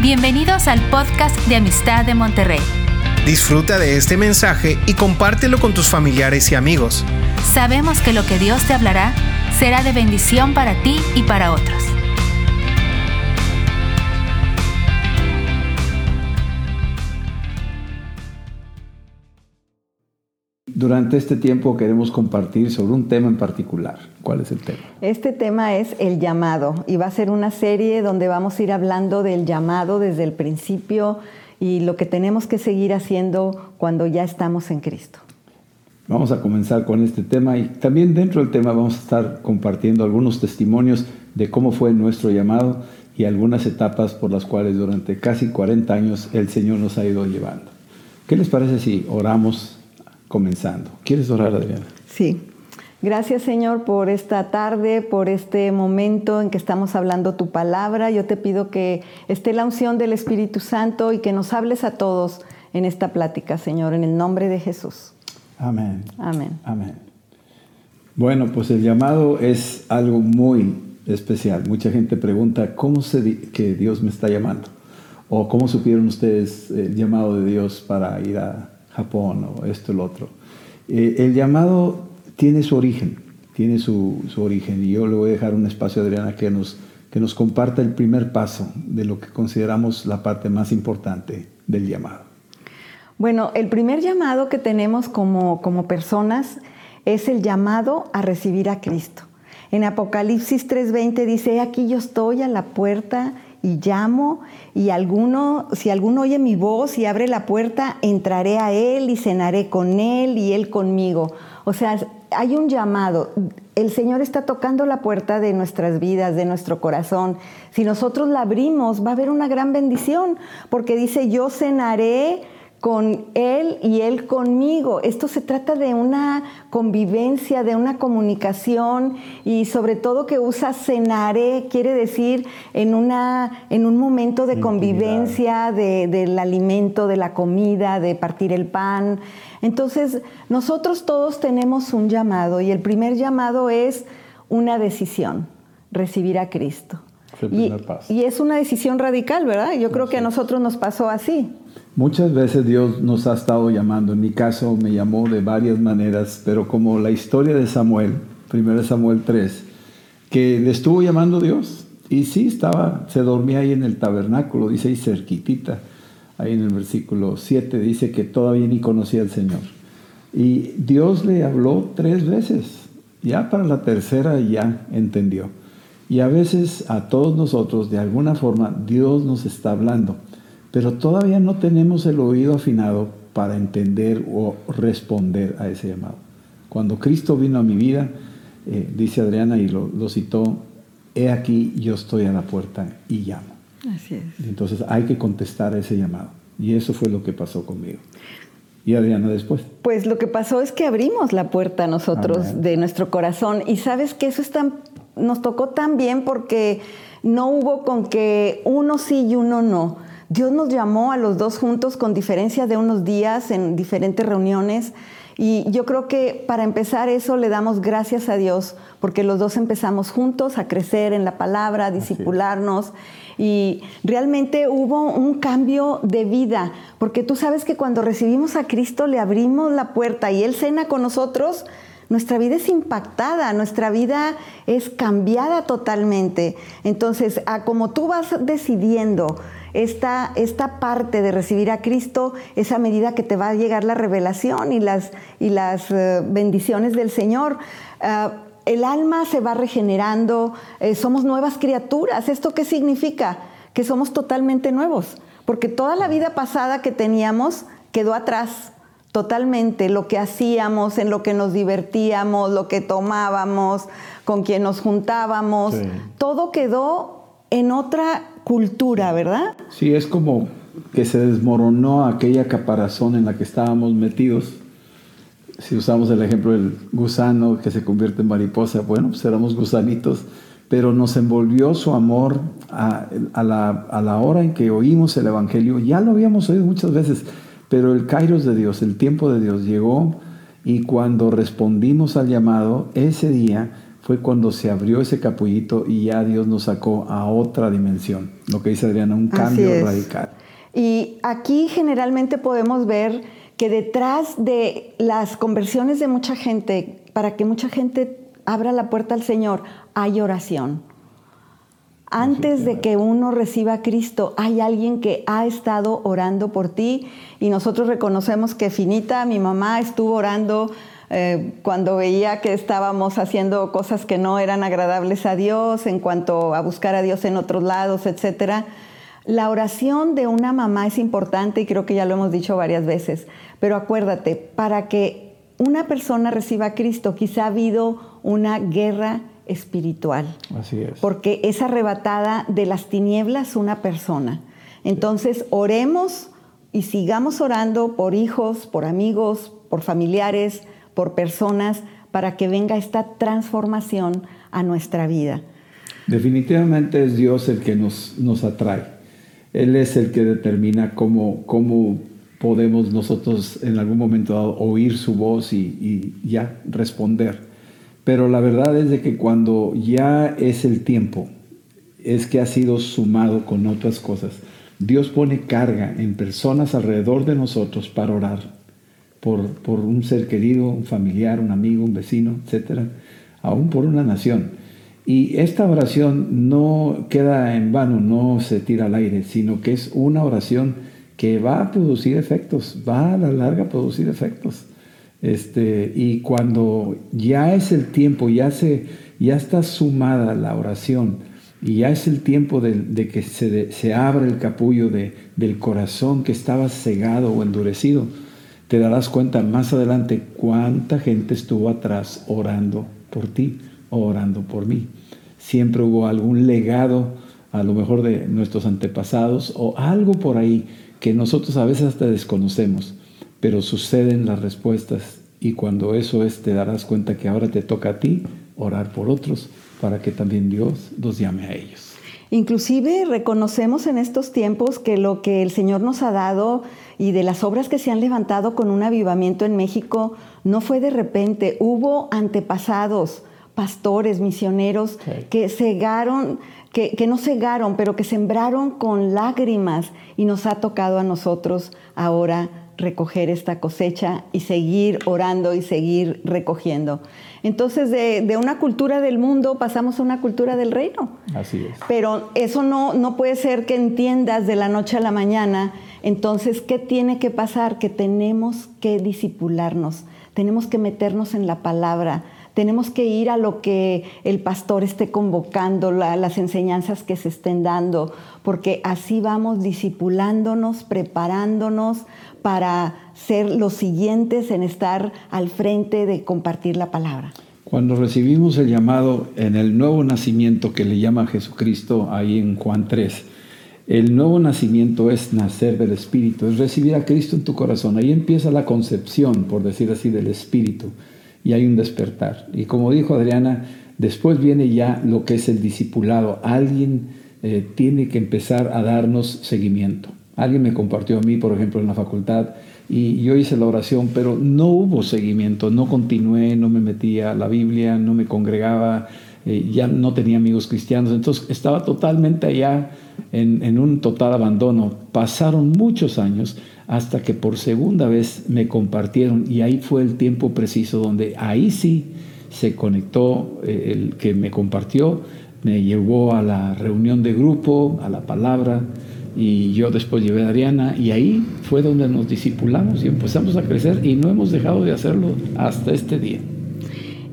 Bienvenidos al podcast de Amistad de Monterrey. Disfruta de este mensaje y compártelo con tus familiares y amigos. Sabemos que lo que Dios te hablará será de bendición para ti y para otros. Durante este tiempo queremos compartir sobre un tema en particular. ¿Cuál es el tema? Este tema es el llamado y va a ser una serie donde vamos a ir hablando del llamado desde el principio y lo que tenemos que seguir haciendo cuando ya estamos en Cristo. Vamos a comenzar con este tema y también dentro del tema vamos a estar compartiendo algunos testimonios de cómo fue nuestro llamado y algunas etapas por las cuales durante casi 40 años el Señor nos ha ido llevando. ¿Qué les parece si oramos comenzando. ¿Quieres orar, Adriana? Sí. Gracias Señor por esta tarde, por este momento en que estamos hablando tu palabra. Yo te pido que esté la unción del Espíritu Santo y que nos hables a todos en esta plática, Señor, en el nombre de Jesús. Amén. Amén. Amén. Bueno, pues el llamado es algo muy especial. Mucha gente pregunta, ¿cómo sé que Dios me está llamando? ¿O cómo supieron ustedes el llamado de Dios para ir a Japón o esto, el otro. Eh, el llamado tiene su origen, tiene su, origen y yo le voy a dejar un espacio a Adriana que nos, que nos comparta el primer paso de lo que consideramos la parte más importante del llamado. Bueno, el primer llamado que tenemos como, como personas es el llamado a recibir a Cristo. En Apocalipsis 3:20 dice, aquí yo estoy a la puerta y llamo y alguno, si alguno oye mi voz y abre la puerta, entraré a él y cenaré con él y él conmigo. O sea, hay un llamado. El Señor está tocando la puerta de nuestras vidas, de nuestro corazón. Si nosotros la abrimos, va a haber una gran bendición, porque dice, yo cenaré con Él y Él conmigo. Esto se trata de una convivencia, de una comunicación y sobre todo que usa cenare, quiere decir en, una, en un momento de convivencia del alimento, de la comida, de partir el pan. Entonces, nosotros todos tenemos un llamado y el primer llamado es una decisión, recibir a Cristo. Y, y, es una decisión radical, ¿verdad? Yo creo que a nosotros nos pasó así. Muchas veces Dios nos ha estado llamando. En mi caso me llamó de varias maneras, pero como la historia de Samuel, 1 Samuel 3, que le estuvo llamando Dios. Y sí, estaba, se dormía ahí en el tabernáculo, dice ahí cerquitita, ahí en el versículo 7, dice que todavía ni conocía al Señor. Y Dios le habló tres veces. Ya para la tercera ya entendió. Y a veces a todos nosotros, de alguna forma, Dios nos está hablando pero todavía no tenemos el oído afinado para entender o responder a ese llamado. Cuando Cristo vino a mi vida, eh, dice Adriana y lo, citó, he aquí yo estoy a la puerta y llamo. Así es. Entonces hay que contestar a ese llamado. Y eso fue lo que pasó conmigo. ¿Y Adriana después? Pues lo que pasó es que abrimos la puerta nosotros de nuestro corazón. Y sabes que eso es nos tocó tan bien porque no hubo con que uno sí y uno no Dios nos llamó a los dos juntos con diferencia de unos días en diferentes reuniones. Y yo creo que para empezar eso le damos gracias a Dios, porque los dos empezamos juntos a crecer en la palabra, a discipularnos. Y realmente hubo un cambio de vida, porque tú sabes que cuando recibimos a Cristo le abrimos la puerta y Él cena con nosotros, nuestra vida es impactada, nuestra vida es cambiada totalmente. Entonces, a como tú vas decidiendo esta, esta parte de recibir a Cristo es a medida que te va a llegar la revelación y las, y las eh, bendiciones del Señor. Ah, el alma se va regenerando, eh, somos nuevas criaturas. ¿Esto qué significa? Que somos totalmente nuevos, porque toda la vida pasada que teníamos quedó atrás totalmente, lo que hacíamos, en lo que nos divertíamos, lo que tomábamos, con quien nos juntábamos, todo quedó en otra cultura, ¿verdad? Sí, es como que se desmoronó aquella caparazón en la que estábamos metidos. Si usamos el ejemplo del gusano que se convierte en mariposa, bueno, pues éramos gusanitos, pero nos envolvió su amor a, la, a la hora en que oímos el Evangelio. Ya lo habíamos oído muchas veces, pero el kairos de Dios, el tiempo de Dios llegó y cuando respondimos al llamado, ese día fue cuando se abrió ese capullito y ya Dios nos sacó a otra dimensión. Lo que dice Adriana, un cambio radical. Y aquí generalmente podemos ver que detrás de las conversiones de mucha gente, para que mucha gente abra la puerta al Señor, hay oración. Antes de que uno reciba a Cristo, hay alguien que ha estado orando por ti y nosotros reconocemos que Finita, mi mamá, estuvo orando eh, cuando veía que estábamos haciendo cosas que no eran agradables a Dios, en cuanto a buscar a Dios en otros lados, etc. La oración de una mamá es importante y creo que ya lo hemos dicho varias veces, pero acuérdate, para que una persona reciba a Cristo, quizá ha habido una guerra espiritual. Así es. Porque es arrebatada de las tinieblas una persona. Entonces, oremos y sigamos orando por hijos, por amigos, por familiares, por personas para que venga esta transformación a nuestra vida. Definitivamente es Dios el que nos, nos atrae. Él es el que determina cómo, cómo podemos nosotros en algún momento oír su voz y, y, ya responder. Pero la verdad es de que cuando ya es el tiempo, es que ha sido sumado con otras cosas. Dios pone carga en personas alrededor de nosotros para orar por, un ser querido, un familiar, un amigo, un vecino, etcétera, aún por una nación. Y esta oración no queda en vano, no se tira al aire, sino que es una oración que va a producir efectos, va a la larga a producir efectos. Este, y cuando ya es el tiempo, ya, se, ya está sumada la oración, y ya es el tiempo de, que se, se abra el capullo de, del corazón que estaba cegado o endurecido, te darás cuenta más adelante cuánta gente estuvo atrás orando por ti o orando por mí. Siempre hubo algún legado, a lo mejor de nuestros antepasados, o algo por ahí que nosotros a veces hasta desconocemos, pero suceden las respuestas y cuando eso es te darás cuenta que ahora te toca a ti orar por otros para que también Dios los llame a ellos. Inclusive reconocemos en estos tiempos que lo que el Señor nos ha dado y de las obras que se han levantado con un avivamiento en México no fue de repente, hubo antepasados, pastores, misioneros que cegaron, que, que, no cegaron, pero que sembraron con lágrimas y nos ha tocado a nosotros ahora recoger esta cosecha y seguir orando y seguir recogiendo. Entonces, de, una cultura del mundo pasamos a una cultura del reino. Así es. Pero eso no, no puede ser que entiendas de la noche a la mañana. Entonces, ¿qué tiene que pasar? Que tenemos que disipularnos, tenemos que meternos en la palabra, tenemos que ir a lo que el pastor esté convocando, las enseñanzas que se estén dando, porque así vamos disipulándonos, preparándonos para ser los siguientes en estar al frente de compartir la palabra. Cuando recibimos el llamado en el nuevo nacimiento que le llama Jesucristo ahí en Juan 3, el nuevo nacimiento es nacer del Espíritu, es recibir a Cristo en tu corazón. Ahí empieza la concepción, por decir así, del Espíritu y hay un despertar. Y como dijo Adriana, después viene ya lo que es el discipulado. Alguien eh, tiene que empezar a darnos seguimiento. Alguien me compartió a mí, por ejemplo, en la facultad, y yo hice la oración, pero no hubo seguimiento, no continué, no me metía a la Biblia, no me congregaba, eh, ya no tenía amigos cristianos, entonces estaba totalmente allá en, un total abandono. Pasaron muchos años hasta que por segunda vez me compartieron y ahí fue el tiempo preciso donde ahí sí se conectó eh, el que me compartió, me llevó a la reunión de grupo, a la palabra y yo después llevé a Ariana y ahí fue donde nos discipulamos y empezamos a crecer y no hemos dejado de hacerlo hasta este día.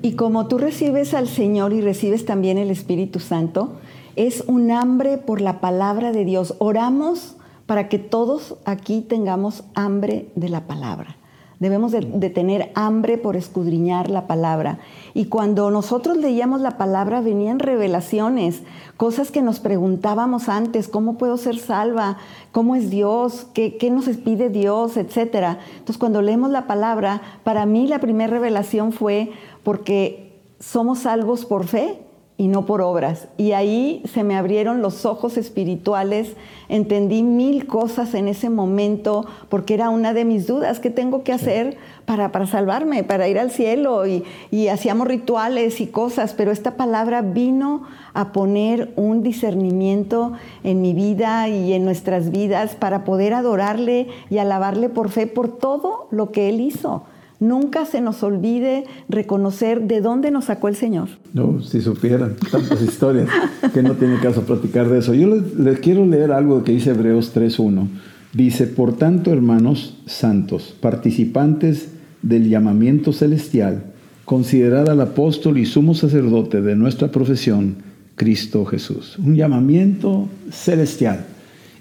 Y como tú recibes al Señor y recibes también el Espíritu Santo, es un hambre por la palabra de Dios. Oramos para que todos aquí tengamos hambre de la palabra. Debemos de, tener hambre por escudriñar la palabra. Y cuando nosotros leíamos la palabra venían revelaciones, cosas que nos preguntábamos antes, ¿cómo puedo ser salva? ¿Cómo es Dios? ¿Qué, qué nos pide Dios? Etcétera. Entonces cuando leemos la palabra, para mí la primera revelación fue porque somos salvos por fe y no por obras. Y ahí se me abrieron los ojos espirituales, entendí mil cosas en ese momento, porque era una de mis dudas, ¿qué tengo que hacer para, para salvarme, para ir al cielo? Y, y hacíamos rituales y cosas, pero esta palabra vino a poner un discernimiento en mi vida y en nuestras vidas para poder adorarle y alabarle por fe por todo lo que Él hizo. Nunca se nos olvide reconocer de dónde nos sacó el Señor. No, si supieran tantas historias que no tiene caso platicar de eso. Yo les, quiero leer algo que dice Hebreos 3.1. Dice, por tanto, hermanos santos, participantes del llamamiento celestial, considerad al apóstol y sumo sacerdote de nuestra profesión, Cristo Jesús. Un llamamiento celestial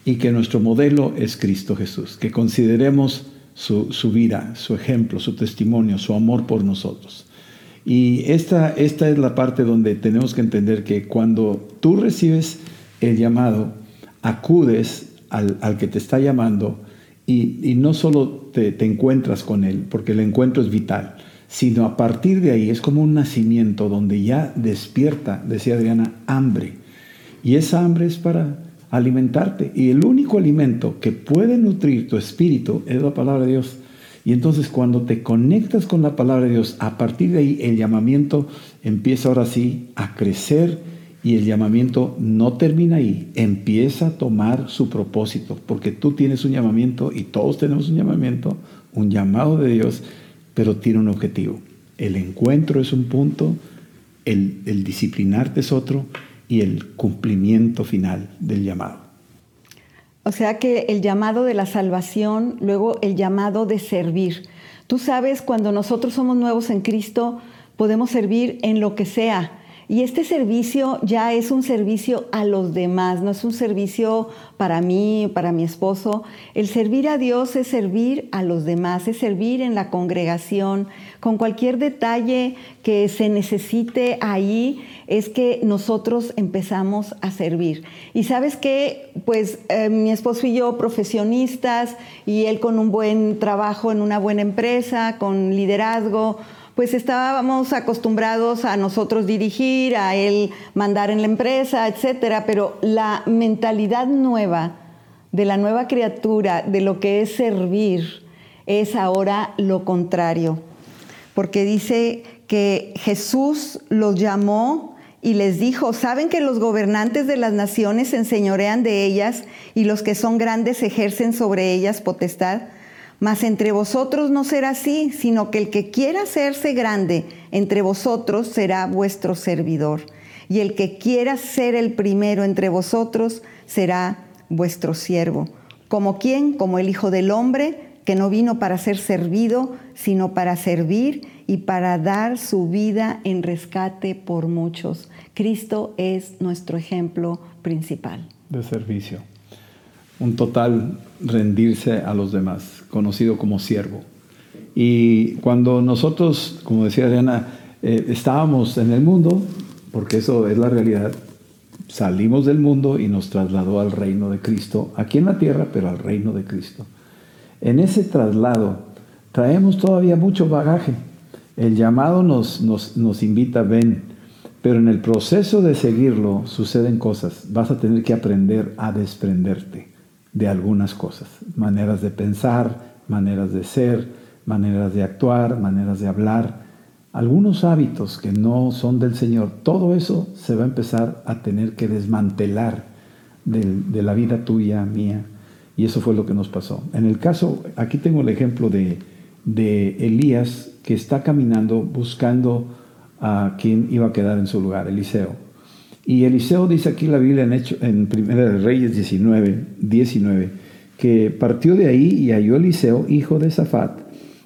y que nuestro modelo es Cristo Jesús. Que consideremos su, vida, su ejemplo, su testimonio, su amor por nosotros. Y esta, esta es la parte donde tenemos que entender que cuando tú recibes el llamado, acudes al, que te está llamando y, no solo te, te, encuentras con él, porque el encuentro es vital, sino a partir de ahí es como un nacimiento donde ya despierta, decía Adriana, hambre. Y esa hambre es para alimentarte. Y el único alimento que puede nutrir tu espíritu es la palabra de Dios. Y entonces cuando te conectas con la palabra de Dios, a partir de ahí el llamamiento empieza ahora sí a crecer y el llamamiento no termina ahí, empieza a tomar su propósito, porque tú tienes un llamamiento y todos tenemos un llamamiento, un llamado de Dios, pero tiene un objetivo. El encuentro es un punto, el, el disciplinarte es otro y el cumplimiento final del llamado. O sea que el llamado de la salvación, luego el llamado de servir. Tú sabes, cuando nosotros somos nuevos en Cristo, podemos servir en lo que sea y este servicio ya es un servicio a los demás, no es un servicio para mí, para mi esposo. El servir a Dios es servir a los demás, es servir en la congregación, con cualquier detalle que se necesite ahí, es que nosotros empezamos a servir. Y sabes que, pues eh, mi esposo y yo, profesionistas, y él con un buen trabajo en una buena empresa, con liderazgo, pues estábamos acostumbrados a nosotros dirigir, a él mandar en la empresa, etcétera, pero la mentalidad nueva de la nueva criatura, de lo que es servir, es ahora lo contrario. Porque dice que Jesús los llamó y les dijo, ¿saben que los gobernantes de las naciones se enseñorean de ellas y los que son grandes ejercen sobre ellas potestad? Mas entre vosotros no será así, sino que el que quiera hacerse grande entre vosotros será vuestro servidor. Y el que quiera ser el primero entre vosotros será vuestro siervo. Como quien, como el Hijo del Hombre, que no vino para ser servido, sino para servir y para dar su vida en rescate por muchos. Cristo es nuestro ejemplo principal. De servicio. Un total rendirse a los demás conocido como siervo. Y cuando nosotros, como decía Adriana, eh, estábamos en el mundo, porque eso es la realidad, salimos del mundo y nos trasladó al reino de Cristo, aquí en la tierra, pero al reino de Cristo. En ese traslado traemos todavía mucho bagaje. El llamado nos, nos, nos invita, ven, pero en el proceso de seguirlo suceden cosas. Vas a tener que aprender a desprenderte de algunas cosas, maneras de pensar, maneras de ser, maneras de actuar, maneras de hablar, algunos hábitos que no son del Señor, todo eso se va a empezar a tener que desmantelar de, la vida tuya, mía, y eso fue lo que nos pasó. En el caso, aquí tengo el ejemplo de, de Elías que está caminando buscando a quien iba a quedar en su lugar, Eliseo. Y Eliseo dice aquí la Biblia en, hecho, en Primera de Reyes 19, 19, que partió de ahí y halló Eliseo, hijo de Safat,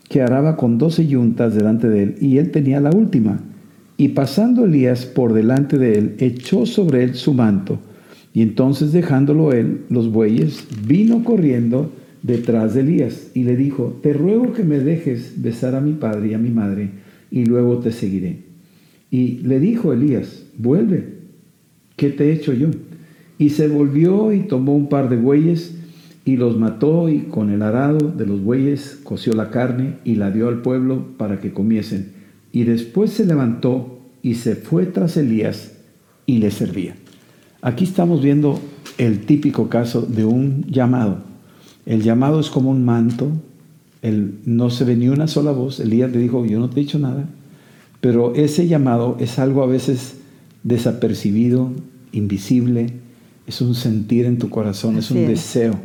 que araba con doce yuntas delante de él, y él tenía la última. Y pasando Elías por delante de él, echó sobre él su manto, y entonces dejándolo él, los bueyes, vino corriendo detrás de Elías, y le dijo, te ruego que me dejes besar a mi padre y a mi madre, y luego te seguiré. Y le dijo Elías, vuelve ¿qué te he hecho yo? Y se volvió y tomó un par de bueyes y los mató y con el arado de los bueyes coció la carne y la dio al pueblo para que comiesen. Y después se levantó y se fue tras Elías y le servía. Aquí estamos viendo el típico caso de un llamado. El llamado es como un manto. No se ve ni una sola voz. Elías le dijo, yo no te he dicho nada. Pero ese llamado es algo a veces desapercibido, invisible. Es un sentir en tu corazón, es un deseo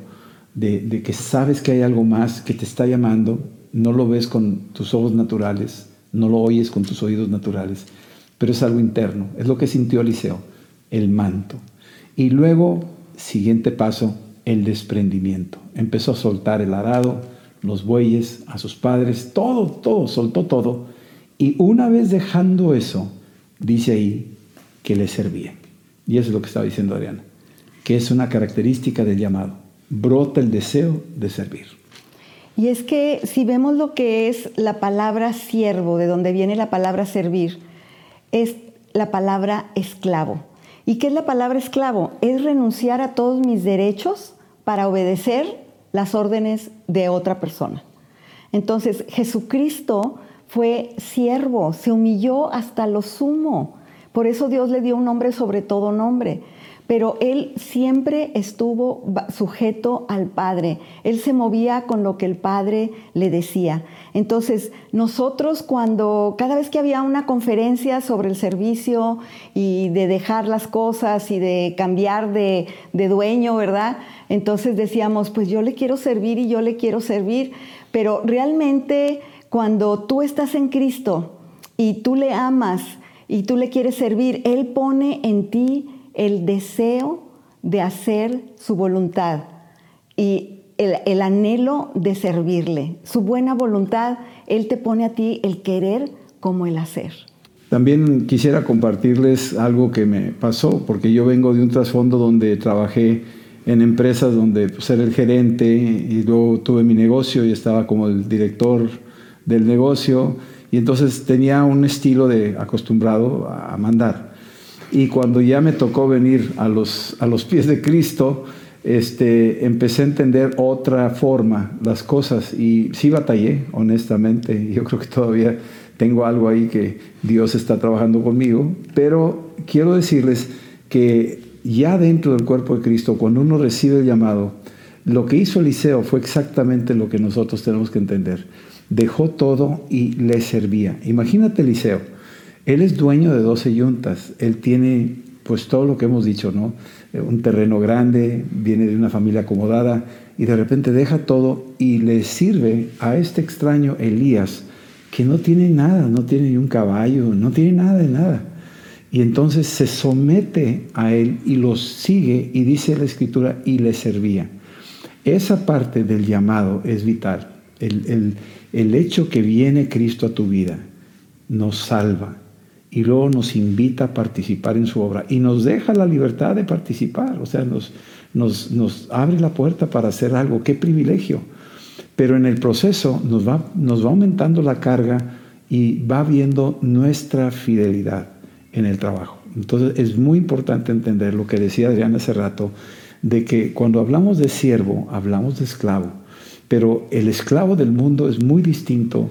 de, de que sabes que hay algo más que te está llamando. No lo ves con tus ojos naturales, no lo oyes con tus oídos naturales, pero es algo interno. Es lo que sintió Eliseo, el manto. Y luego, siguiente paso, el desprendimiento. Empezó a soltar el arado, los bueyes, a sus padres, todo, todo, soltó todo. Y una vez dejando eso, dice ahí que le servía. Y eso es lo que estaba diciendo Adriana, que es una característica del llamado. Brota el deseo de servir. Y es que si vemos lo que es la palabra siervo, de donde viene la palabra servir, es la palabra esclavo. ¿Y qué es la palabra esclavo? Es renunciar a todos mis derechos para obedecer las órdenes de otra persona. Entonces, Jesucristo fue siervo, se humilló hasta lo sumo. Por eso Dios le dio un nombre sobre todo nombre pero él siempre estuvo sujeto al Padre. Él se movía con lo que el Padre le decía. Entonces, nosotros cuando, cada vez que había una conferencia sobre el servicio y de dejar las cosas y de cambiar de, de dueño, ¿verdad? Entonces decíamos, pues yo le quiero servir y yo le quiero servir, pero realmente cuando tú estás en Cristo y tú le amas y tú le quieres servir, Él pone en ti el deseo de hacer su voluntad y el, anhelo de servirle. Su buena voluntad, Él te pone a ti el querer como el hacer. También quisiera compartirles algo que me pasó, porque yo vengo de un trasfondo donde trabajé en empresas donde pues, era el gerente y luego tuve mi negocio y estaba como el director del negocio y entonces tenía un estilo de acostumbrado a mandar. Y cuando ya me tocó venir a los, a los pies de Cristo, este, empecé a entender otra forma las cosas y sí batallé, honestamente. Yo creo que todavía tengo algo ahí que Dios está trabajando conmigo, pero quiero decirles que ya dentro del cuerpo de Cristo, cuando uno recibe el llamado, lo que hizo Eliseo fue exactamente lo que nosotros tenemos que entender. Dejó todo y le servía. Imagínate Eliseo él es dueño de 12 yuntas. Él tiene, pues todo lo que hemos dicho, ¿no? Eh, un terreno grande, viene de una familia acomodada y de repente deja todo y le sirve a este extraño Elías, que no tiene nada, no tiene ni un caballo, no tiene nada de nada. Y entonces se somete a él y lo sigue y dice la escritura y le servía. Esa parte del llamado es vital. El, el, el hecho que viene Cristo a tu vida nos salva, y luego nos invita a participar en su obra y nos deja la libertad de participar, o sea, nos, abre la puerta para hacer algo, qué privilegio. Pero en el proceso nos va, nos va aumentando la carga y va viendo nuestra fidelidad en el trabajo. Entonces es muy importante entender lo que decía Adrián hace rato, de que cuando hablamos de siervo, hablamos de esclavo, pero el esclavo del mundo es muy distinto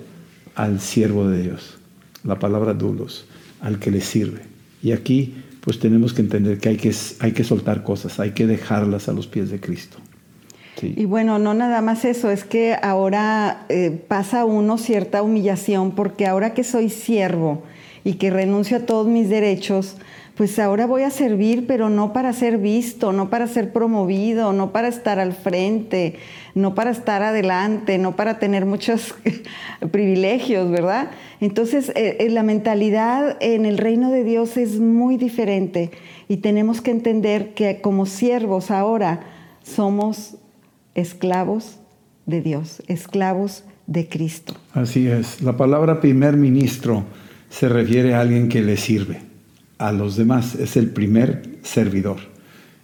al siervo de Dios, la palabra dulos al que le sirve. Y aquí pues tenemos que entender que hay que, hay que soltar cosas, hay que dejarlas a los pies de Cristo. Y bueno, no nada más eso, es que ahora eh, pasa uno cierta humillación porque ahora que soy siervo y que renuncio a todos mis derechos, pues ahora voy a servir, pero no para ser visto, no para ser promovido, no para estar al frente, no para estar adelante, no para tener muchos privilegios, ¿verdad? Entonces, eh, eh, la mentalidad en el reino de Dios es muy diferente y tenemos que entender que como siervos ahora somos esclavos de Dios, esclavos de Cristo. Así es. La palabra primer ministro se refiere a alguien que le sirve a los demás, es el primer servidor.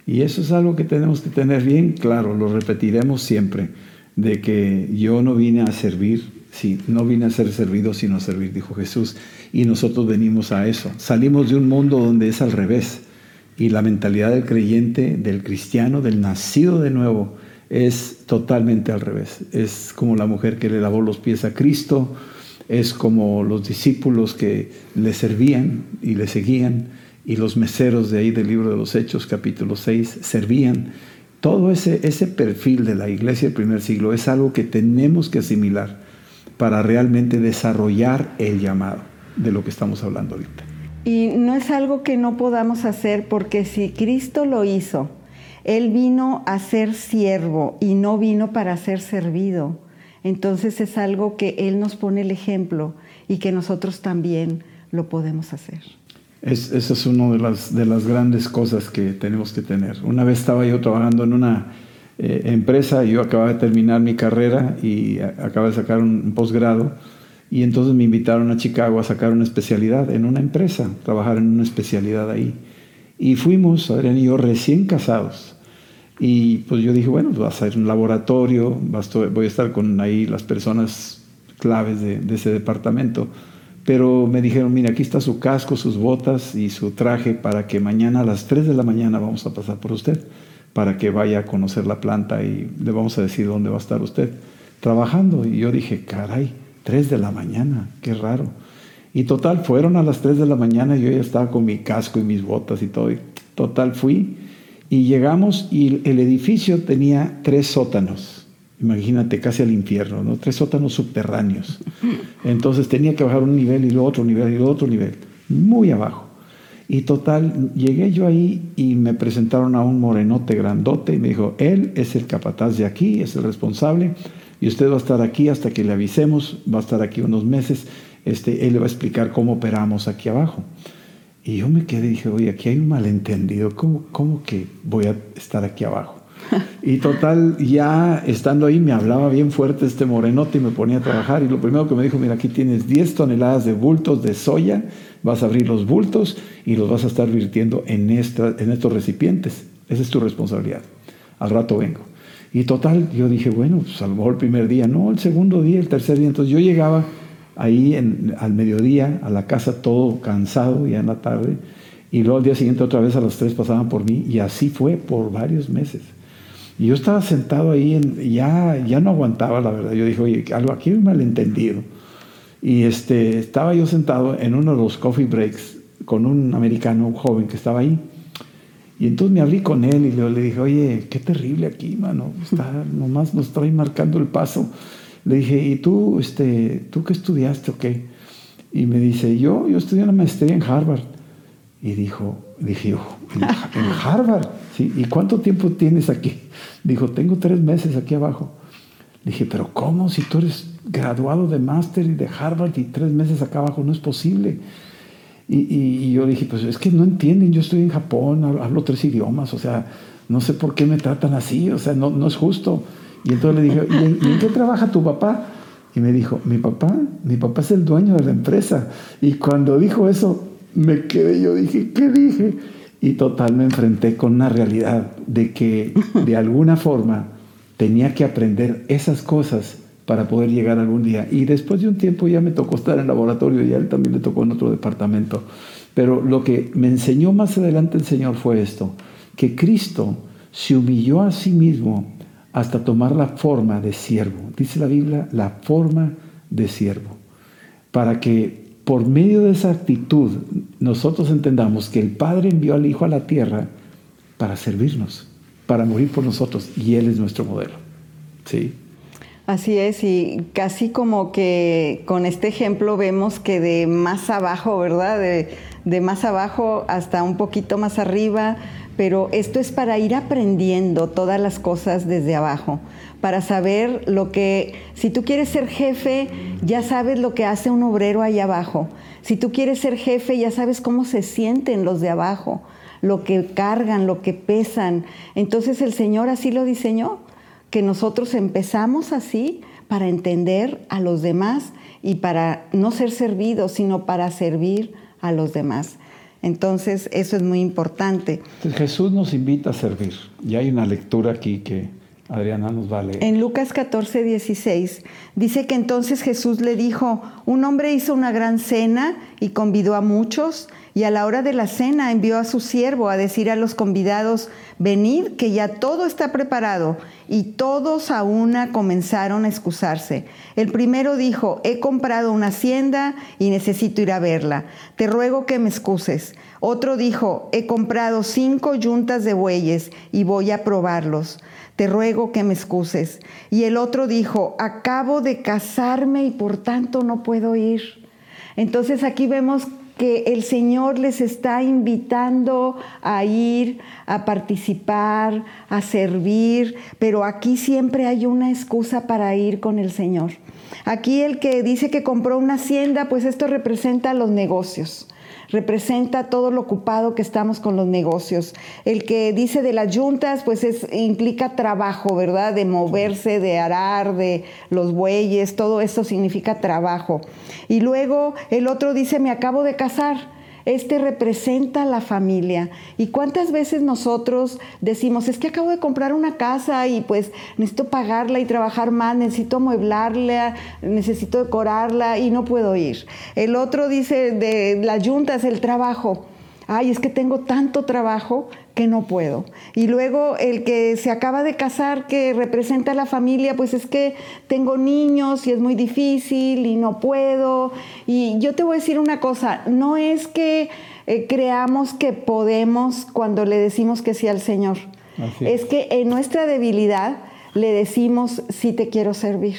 Y eso es algo que tenemos que tener bien claro, lo repetiremos siempre, de que yo no vine a servir, sí, no vine a ser servido, sino a servir, dijo Jesús. Y nosotros venimos a eso. Salimos de un mundo donde es al revés. Y la mentalidad del creyente, del cristiano, del nacido de nuevo, es totalmente al revés. Es como la mujer que le lavó los pies a Cristo, es como los discípulos que le servían y le seguían y los meseros de ahí del libro de los Hechos, capítulo 6, servían. Todo ese, ese perfil de la iglesia del primer siglo es algo que tenemos que asimilar para realmente desarrollar el llamado de lo que estamos hablando ahorita. Y no es algo que no podamos hacer porque si Cristo lo hizo, Él vino a ser siervo y no vino para ser servido. Entonces es algo que Él nos pone el ejemplo y que nosotros también lo podemos hacer. Es, esa es una de las, de las grandes cosas que tenemos que tener. Una vez estaba yo trabajando en una eh, empresa, yo acababa de terminar mi carrera y acababa de sacar un posgrado y entonces me invitaron a Chicago a sacar una especialidad en una empresa, trabajar en una especialidad ahí. Y fuimos, Adrián y yo, recién casados. Y pues yo dije, bueno, va a ser un laboratorio, voy a estar con ahí las personas claves de, ese departamento. Pero me dijeron, mira, aquí está su casco, sus botas y su traje para que mañana a las 3 de la mañana vamos a pasar por usted, para que vaya a conocer la planta y le vamos a decir dónde va a estar usted trabajando. Y yo dije, caray, 3 de la mañana, qué raro. Y total, fueron a las 3 de la mañana, yo ya estaba con mi casco y mis botas y todo. Y total, fui y llegamos y el edificio tenía tres sótanos. Imagínate, casi al infierno, ¿no? Tres sótanos subterráneos. Entonces tenía que bajar un nivel y lo otro nivel y lo otro nivel, muy abajo. Y total, llegué yo ahí y me presentaron a un morenote grandote y me dijo, él es el capataz de aquí, es el responsable y usted va a estar aquí hasta que le avisemos, va a estar aquí unos meses, este, él le va a explicar cómo operamos aquí abajo. Y yo me quedé y dije, oye, aquí hay un malentendido, ¿cómo, cómo que voy a estar aquí abajo? Y total, ya estando ahí me hablaba bien fuerte este morenote y me ponía a trabajar. Y lo primero que me dijo, mira, aquí tienes 10 toneladas de bultos de soya, vas a abrir los bultos y los vas a estar virtiendo en, esta, en estos recipientes. Esa es tu responsabilidad. Al rato vengo. Y total, yo dije, bueno, pues a lo mejor el primer día, no, el segundo día, el tercer día. Entonces yo llegaba ahí al mediodía a la casa todo cansado, ya en la tarde, y luego al día siguiente otra vez a las tres pasaban por mí, y así fue por varios meses. Y yo estaba sentado ahí, ya, ya no aguantaba, la verdad. Yo dije, oye, algo aquí hay un malentendido. Y este, estaba yo sentado en uno de los coffee breaks con un americano, un joven que estaba ahí. Y entonces me abrí con él y le, dije, oye, qué terrible aquí, mano. Está, nomás nos estoy marcando el paso. Le dije, ¿y tú, este, tú qué estudiaste o qué? Y me dice, yo, yo estudié una maestría en Harvard. Y dijo, dije yo, ¿en, Harvard? ¿Sí? ¿Y cuánto tiempo tienes aquí? Dijo, tengo tres meses aquí abajo. Le dije, pero ¿cómo? Si tú eres graduado de máster y de Harvard y tres meses acá abajo, no es posible. Y, yo dije, pues es que no entienden, yo estoy en Japón, hablo, tres idiomas, o sea, no sé por qué me tratan así, o sea, no, no es justo. Y entonces le dije, ¿y en, qué trabaja tu papá? Y me dijo, mi papá, mi papá es el dueño de la empresa. Y cuando dijo eso, me quedé, yo dije, ¿qué dije? Y total me enfrenté con una realidad de que de alguna forma tenía que aprender esas cosas para poder llegar algún día. Y después de un tiempo ya me tocó estar en el laboratorio y a él también le tocó en otro departamento. Pero lo que me enseñó más adelante el Señor fue esto, que Cristo se humilló a sí mismo hasta tomar la forma de siervo. Dice la Biblia, la forma de siervo. Para que por medio de esa actitud nosotros entendamos que el Padre envió al Hijo a la tierra para servirnos, para morir por nosotros, y Él es nuestro modelo. ¿Sí? Así es, y casi como que con este ejemplo vemos que de más abajo, ¿verdad? De, más abajo hasta un poquito más arriba, pero esto es para ir aprendiendo todas las cosas desde abajo, para saber lo que, si tú quieres ser jefe, ya sabes lo que hace un obrero ahí abajo. Si tú quieres ser jefe, ya sabes cómo se sienten los de abajo, lo que cargan, lo que pesan. Entonces el Señor así lo diseñó que nosotros empezamos así para entender a los demás y para no ser servidos, sino para servir a los demás. Entonces, eso es muy importante. Jesús nos invita a servir. Y hay una lectura aquí que Adriana nos va a leer. En Lucas 14, 16 dice que entonces Jesús le dijo, un hombre hizo una gran cena y convidó a muchos, y a la hora de la cena envió a su siervo a decir a los convidados, venid, que ya todo está preparado. Y todos a una comenzaron a excusarse. El primero dijo, he comprado una hacienda y necesito ir a verla. Te ruego que me excuses. Otro dijo, he comprado cinco yuntas de bueyes y voy a probarlos. Te ruego que me excuses. Y el otro dijo, acabo de casarme y por tanto no puedo ir. Entonces aquí vemos que el Señor les está invitando a ir, a participar, a servir, pero aquí siempre hay una excusa para ir con el Señor. Aquí el que dice que compró una hacienda, pues esto representa los negocios representa todo lo ocupado que estamos con los negocios. El que dice de las juntas, pues es, implica trabajo, ¿verdad? De moverse, de arar, de los bueyes, todo eso significa trabajo. Y luego el otro dice, me acabo de casar este representa la familia. ¿Y cuántas veces nosotros decimos, es que acabo de comprar una casa y pues necesito pagarla y trabajar más, necesito amueblarla, necesito decorarla y no puedo ir? El otro dice de las juntas, el trabajo. Ay, es que tengo tanto trabajo que no puedo. Y luego el que se acaba de casar, que representa a la familia, pues es que tengo niños y es muy difícil y no puedo. Y yo te voy a decir una cosa, no es que eh, creamos que podemos cuando le decimos que sí al Señor. es que en nuestra debilidad le decimos sí te quiero servir.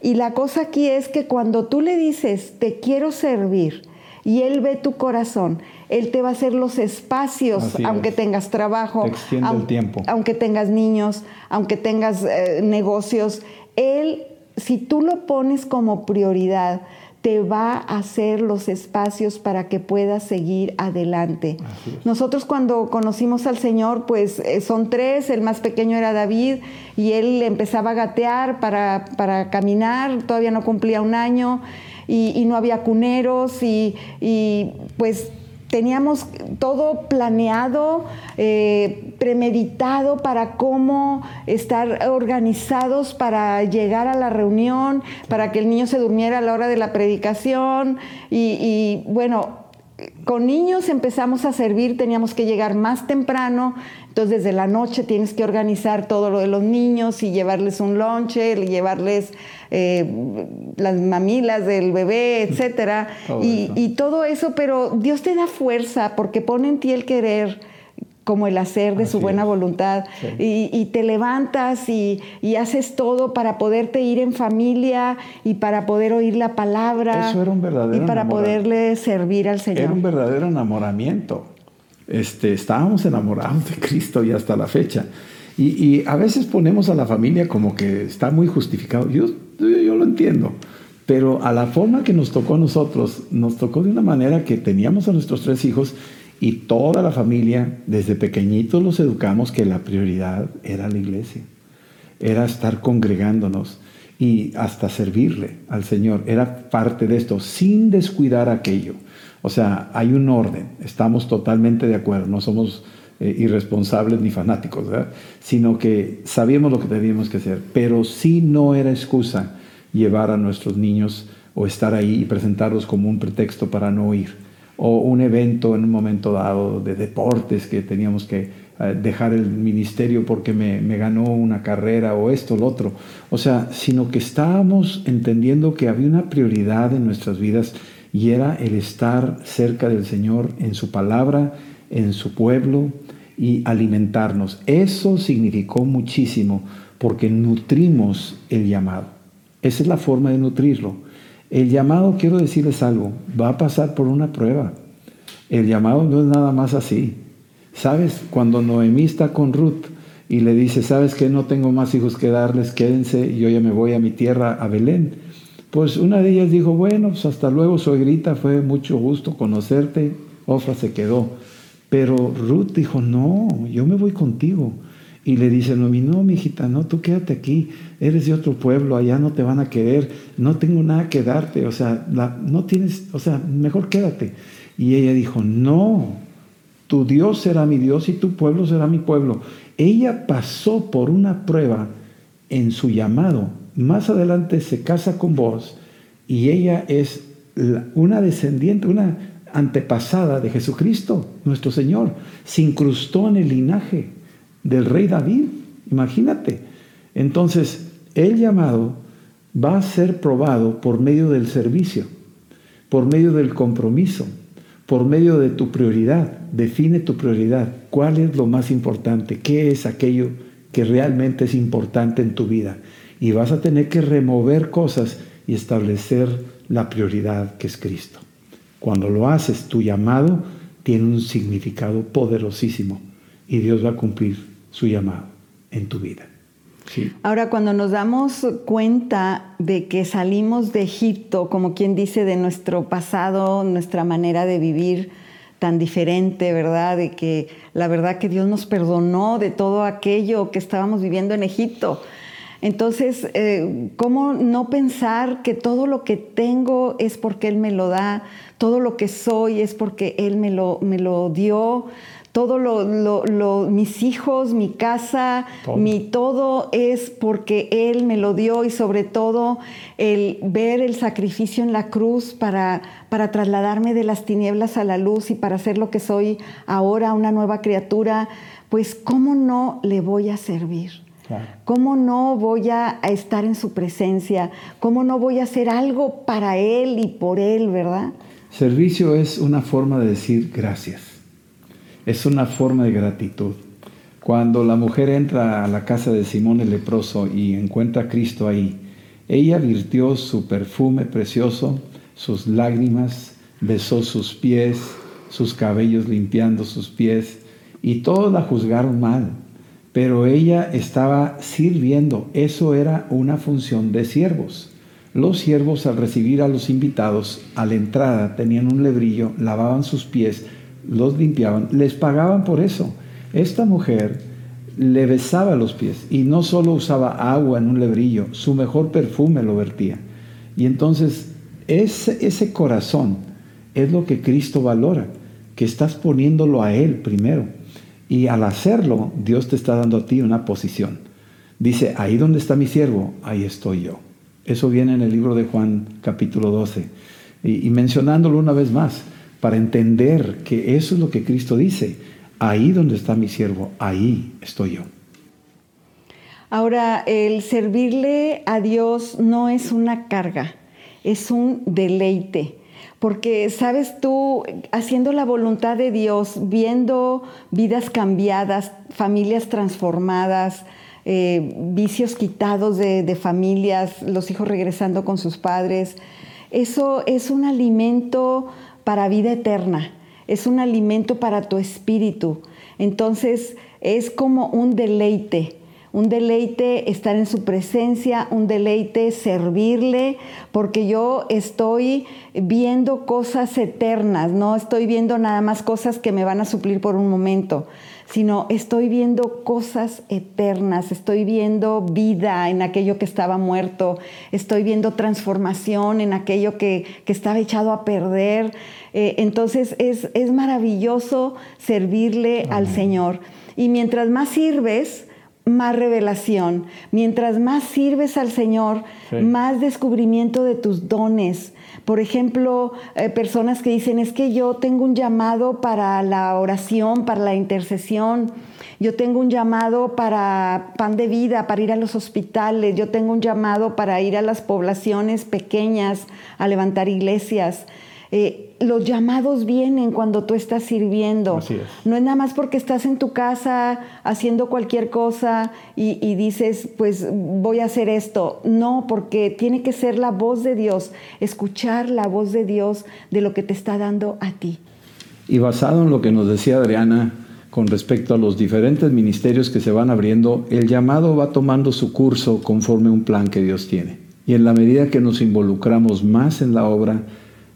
Y la cosa aquí es que cuando tú le dices te quiero servir y Él ve tu corazón, él te va a hacer los espacios, aunque tengas trabajo, el tiempo. aunque tengas niños, aunque tengas eh, negocios. Él, si tú lo pones como prioridad, te va a hacer los espacios para que puedas seguir adelante. Nosotros cuando conocimos al Señor, pues eh, son tres, el más pequeño era David y él empezaba a gatear para, para caminar, todavía no cumplía un año y, no había cuneros y, y pues teníamos todo planeado, eh, premeditado para cómo estar organizados para llegar a la reunión, para que el niño se durmiera a la hora de la predicación. y bueno, con niños empezamos a servir, teníamos que llegar más temprano, entonces desde la noche tienes que organizar todo lo de los niños y llevarles un lonche, llevarles eh, las mamilas del bebé, etcétera, y, todo eso, pero Dios te da fuerza porque pone en ti el querer como el hacer de su buena voluntad. Y, te levantas y, haces todo para poderte ir en familia y para poder oír la palabra. Eso era un verdadero Y para poderle servir al Señor. Era un verdadero enamoramiento. Este, estábamos enamorados de Cristo y hasta la fecha. Y, a veces ponemos a la familia como que está muy justificado. Yo, yo lo entiendo. Pero a la forma que nos tocó a nosotros, nos tocó de una manera que teníamos a nuestros tres hijos y toda la familia, desde pequeñitos los educamos que la prioridad era la iglesia, era estar congregándonos y hasta servirle al Señor. Era parte de esto, sin descuidar aquello. O sea, hay un orden, estamos totalmente de acuerdo, no somos eh, irresponsables ni fanáticos, sino que sabíamos lo que teníamos que hacer, pero sí no era excusa llevar a nuestros niños o estar ahí y presentarlos como un pretexto para no ir. O un evento en un momento dado de deportes que teníamos que eh, dejar el ministerio porque me, ganó una carrera o esto, lo otro. O sea, sino que estábamos entendiendo que había una prioridad en nuestras vidas y era el estar cerca del Señor en su palabra, en su pueblo y alimentarnos. Eso significó muchísimo porque nutrimos el llamado. Esa es la forma de nutrirlo. El llamado, quiero decirles algo, va a pasar por una prueba. El llamado no es nada más así. ¿Sabes? Cuando Noemí está con Ruth y le dice, ¿sabes que no tengo más hijos que darles? Quédense, yo ya me voy a mi tierra, a Belén. Pues una de ellas dijo, bueno, pues hasta luego, suegrita, fue mucho gusto conocerte. Ofra se quedó. Pero Ruth dijo, no, yo me voy contigo. Y le dice Noemí, no, mi hijita, no, tú quédate aquí, eres de otro pueblo, allá no te van a querer, no tengo nada que darte, o sea, no tienes, o sea, mejor quédate. Y ella dijo, no, tu Dios será mi Dios y tu pueblo será mi pueblo. Ella pasó por una prueba en su llamado. Más adelante se casa con vos y ella es una descendiente, una antepasada de Jesucristo, nuestro Señor. Se incrustó en el linaje del rey David. Imagínate. Entonces, el llamado va a ser probado por medio del servicio, por medio del compromiso, por medio de tu prioridad. Define tu prioridad. ¿Cuál es lo más importante? ¿Qué es aquello que realmente es importante en tu vida? Y vas a tener que remover cosas y establecer la prioridad que es Cristo. Cuando lo haces, tu llamado tiene un significado poderosísimo y Dios va a cumplir su llamado en tu vida. Ahora, cuando nos damos cuenta de que salimos de Egipto, como quien dice, de nuestro pasado, nuestra manera de vivir tan diferente, ¿verdad? De que la verdad que Dios nos perdonó de todo aquello que estábamos viviendo en Egipto. Entonces, eh, ¿cómo no pensar que todo lo que tengo es porque Él me lo da? Todo lo que soy es porque Él me lo, me lo dio todo lo, mis hijos, mi casa, mi todo es porque Él me lo dio y sobre todo el ver el sacrificio en la cruz para, para trasladarme de las tinieblas a la luz y para ser lo que soy ahora, una nueva criatura, pues ¿cómo no le voy a servir? ¿Cómo no voy a estar en su presencia? ¿Cómo no voy a hacer algo para Él y por Él, verdad? Servicio es una forma de decir gracias es una forma de gratitud. Cuando la mujer entra a la casa de Simón el leproso y encuentra a Cristo ahí, ella virtió su perfume precioso, sus lágrimas, besó sus pies, sus cabellos limpiando sus pies, y todos la juzgaron mal, pero ella estaba sirviendo, eso era una función de siervos. Los siervos al recibir a los invitados a la entrada tenían un lebrillo, lavaban sus pies, los limpiaban, les pagaban por eso. Esta mujer le besaba los pies y no solo usaba agua en un lebrillo, su mejor perfume lo vertía. Y entonces ese, ese corazón es lo que Cristo valora, que estás poniéndolo a Él primero. Y al hacerlo, Dios te está dando a ti una posición. Dice, ahí donde está mi siervo, ahí estoy yo. Eso viene en el libro de Juan capítulo 12. Y, y mencionándolo una vez más, para entender que eso es lo que Cristo dice. Ahí donde está mi siervo, ahí estoy yo. Ahora, el servirle a Dios no es una carga, es un deleite. Porque, sabes tú, haciendo la voluntad de Dios, viendo vidas cambiadas, familias transformadas, eh, vicios quitados de, de familias, los hijos regresando con sus padres, eso es un alimento para vida eterna, es un alimento para tu espíritu. Entonces es como un deleite, un deleite estar en su presencia, un deleite servirle, porque yo estoy viendo cosas eternas, no estoy viendo nada más cosas que me van a suplir por un momento sino estoy viendo cosas eternas, estoy viendo vida en aquello que estaba muerto, estoy viendo transformación en aquello que, estaba echado a perder. Eh, entonces es, maravilloso servirle al Señor. Y mientras más sirves, más revelación. Mientras más sirves al Señor, más descubrimiento de tus dones, por ejemplo, eh, personas que dicen, es que yo tengo un llamado para la oración, para la intercesión, yo tengo un llamado para pan de vida, para ir a los hospitales, yo tengo un llamado para ir a las poblaciones pequeñas, a levantar iglesias. Eh, los llamados vienen cuando tú estás sirviendo. No es nada más porque estás en tu casa haciendo cualquier cosa y, y, dices, pues voy a hacer esto. No, porque tiene que ser la voz de Dios, escuchar la voz de Dios de lo que te está dando a ti. Y basado en lo que nos decía Adriana con respecto a los diferentes ministerios que se van abriendo, el llamado va tomando su curso conforme un plan que Dios tiene. Y en la medida que nos involucramos más en la obra,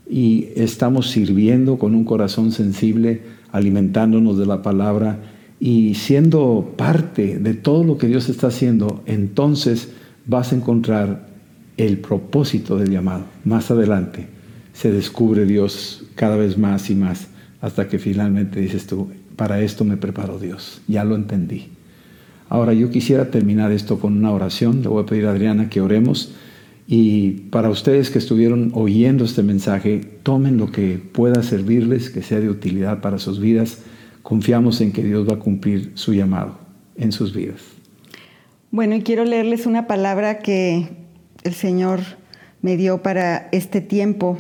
y estamos sirviendo con un corazón sensible, alimentándonos de la palabra y siendo parte de todo lo que Dios está haciendo, entonces vas a encontrar el propósito del llamado. Más adelante se descubre Dios cada vez más y más hasta que finalmente dices tú, para esto me preparó Dios, ya lo entendí. Ahora yo quisiera terminar esto con una oración, le voy a pedir a Adriana que oremos Y para ustedes que estuvieron oyendo este mensaje, tomen lo que pueda servirles, que sea de utilidad para sus vidas. Confiamos en que Dios va a cumplir su llamado en sus vidas. Bueno, y quiero leerles una palabra que el Señor me dio para este tiempo,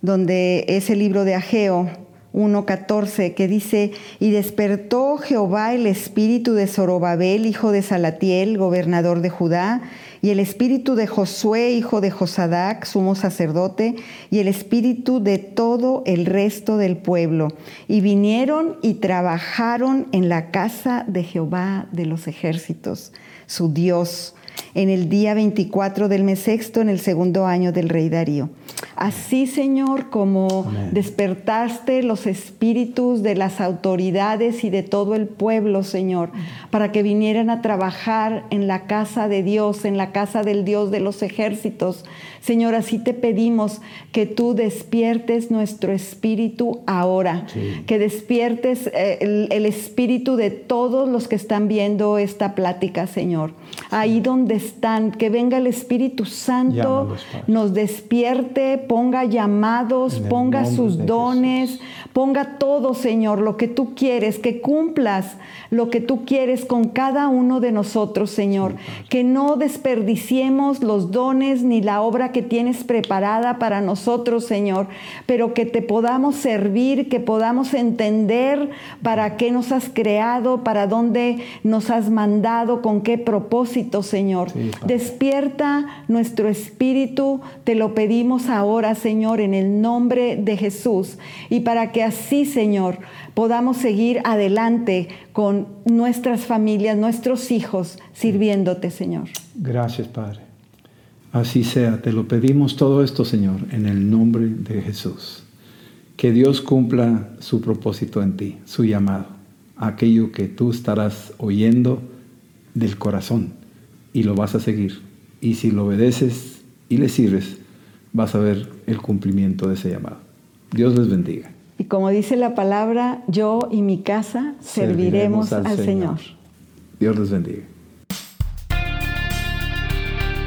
donde es el libro de Ageo 1.14, que dice, y despertó Jehová el espíritu de Zorobabel, hijo de Salatiel, gobernador de Judá, y el espíritu de Josué, hijo de Josadac, sumo sacerdote, y el espíritu de todo el resto del pueblo. Y vinieron y trabajaron en la casa de Jehová de los ejércitos, su Dios, en el día 24 del mes sexto, en el segundo año del rey Darío. Así, Señor, como despertaste los espíritus de las autoridades y de todo el pueblo, Señor, para que vinieran a trabajar en la casa de Dios, en la casa del Dios de los ejércitos. Señor, así te pedimos que tú despiertes nuestro espíritu ahora, que despiertes eh, el, el espíritu de todos los que están viendo esta plática, Señor. Ahí donde están, que venga el Espíritu Santo, nos despierte, ponga llamados, ponga sus dones, ponga todo, Señor, lo que tú quieres, que cumplas lo que tú quieres con cada uno de nosotros, Señor. que no desperdiciemos los dones ni la obra que tienes preparada para nosotros, Señor, pero que te podamos servir, que podamos entender para qué nos has creado, para dónde nos has mandado, con qué propósito, Señor. Despierta nuestro espíritu, te lo pedimos ahora, Señor, en el nombre de Jesús. Y para que así, Señor, podamos seguir adelante con nuestras familias, nuestros hijos, sirviéndote, Señor. Gracias, Padre. Así sea, te lo pedimos todo esto, Señor, en el nombre de Jesús. Que Dios cumpla su propósito en ti, su llamado, aquello que tú estarás oyendo del corazón y lo vas a seguir. Y si lo obedeces y le sirves, vas a ver el cumplimiento de ese llamado. Dios les bendiga. Y como dice la palabra, yo y mi casa serviremos, al, Señor. Dios les bendiga.